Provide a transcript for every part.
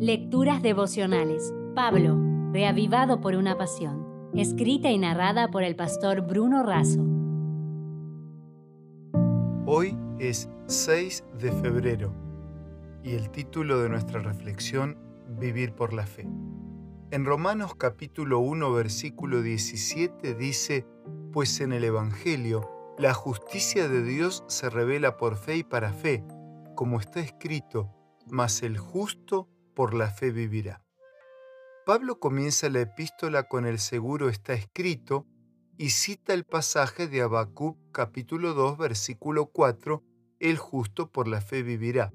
Lecturas devocionales. Pablo, reavivado por una pasión. Escrita y narrada por el pastor Bruno Razo. Hoy es 6 de febrero y el título de nuestra reflexión, Vivir por la fe. En Romanos capítulo 1 versículo 17 dice, pues en el Evangelio la justicia de Dios se revela por fe y para fe, como está escrito, mas el justo por la fe vivirá. Pablo comienza la epístola con el seguro está escrito y cita el pasaje de Habacuc capítulo 2 versículo 4, el justo por la fe vivirá.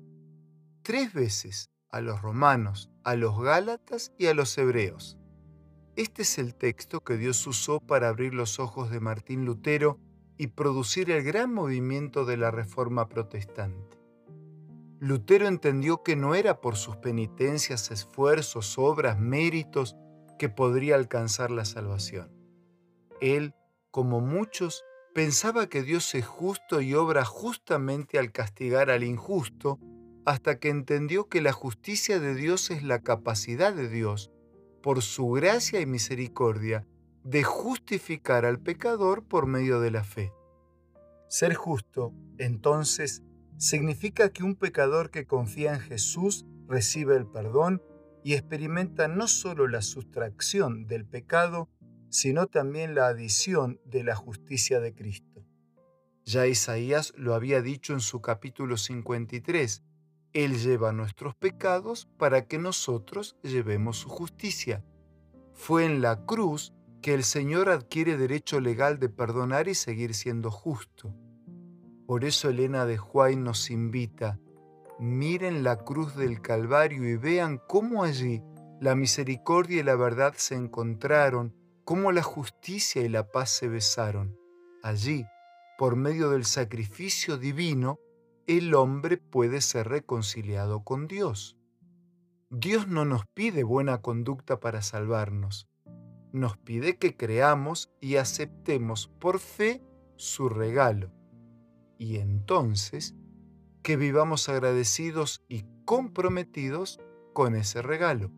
Tres veces a los romanos, a los gálatas y a los hebreos. Este es el texto que Dios usó para abrir los ojos de Martín Lutero y producir el gran movimiento de la Reforma Protestante. Lutero entendió que no era por sus penitencias, esfuerzos, obras, méritos que podría alcanzar la salvación. Él, como muchos, pensaba que Dios es justo y obra justamente al castigar al injusto, hasta que entendió que la justicia de Dios es la capacidad de Dios, por su gracia y misericordia, de justificar al pecador por medio de la fe. Ser justo, entonces, significa que un pecador que confía en Jesús recibe el perdón y experimenta no solo la sustracción del pecado, sino también la adición de la justicia de Cristo. Ya Isaías lo había dicho en su capítulo 53, Él lleva nuestros pecados para que nosotros llevemos su justicia. Fue en la cruz que el Señor adquiere derecho legal de perdonar y seguir siendo justo. Por eso Elena de Huay nos invita, miren la cruz del Calvario y vean cómo allí la misericordia y la verdad se encontraron, cómo la justicia y la paz se besaron. Allí, por medio del sacrificio divino, el hombre puede ser reconciliado con Dios. Dios no nos pide buena conducta para salvarnos nos pide que creamos y aceptemos por fe su regalo. Y entonces que vivamos agradecidos y comprometidos con ese regalo.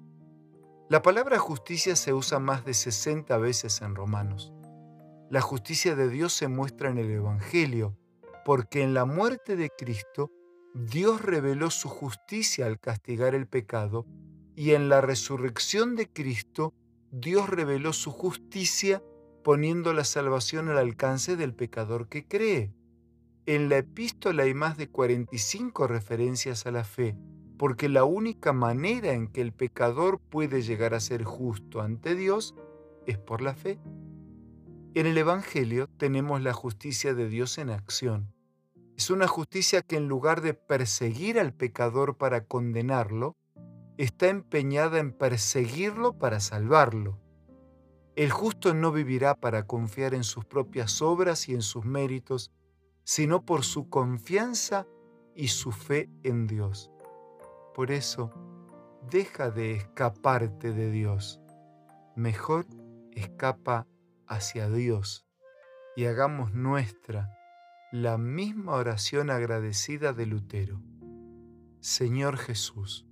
La palabra justicia se usa más de 60 veces en Romanos. La justicia de Dios se muestra en el Evangelio, porque en la muerte de Cristo Dios reveló su justicia al castigar el pecado y en la resurrección de Cristo Dios reveló su justicia poniendo la salvación al alcance del pecador que cree. En la epístola hay más de 45 referencias a la fe, porque la única manera en que el pecador puede llegar a ser justo ante Dios es por la fe. En el Evangelio tenemos la justicia de Dios en acción. Es una justicia que en lugar de perseguir al pecador para condenarlo, está empeñada en perseguirlo para salvarlo. El justo no vivirá para confiar en sus propias obras y en sus méritos, sino por su confianza y su fe en Dios. Por eso, deja de escaparte de Dios. Mejor escapa hacia Dios y hagamos nuestra la misma oración agradecida de Lutero. Señor Jesús,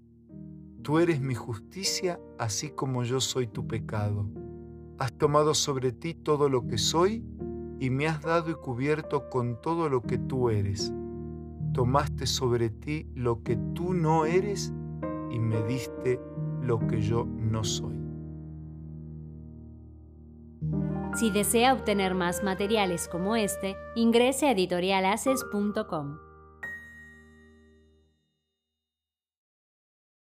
Tú eres mi justicia, así como yo soy tu pecado. Has tomado sobre ti todo lo que soy y me has dado y cubierto con todo lo que tú eres. Tomaste sobre ti lo que tú no eres y me diste lo que yo no soy. Si desea obtener más materiales como este, ingrese a editorialaces.com.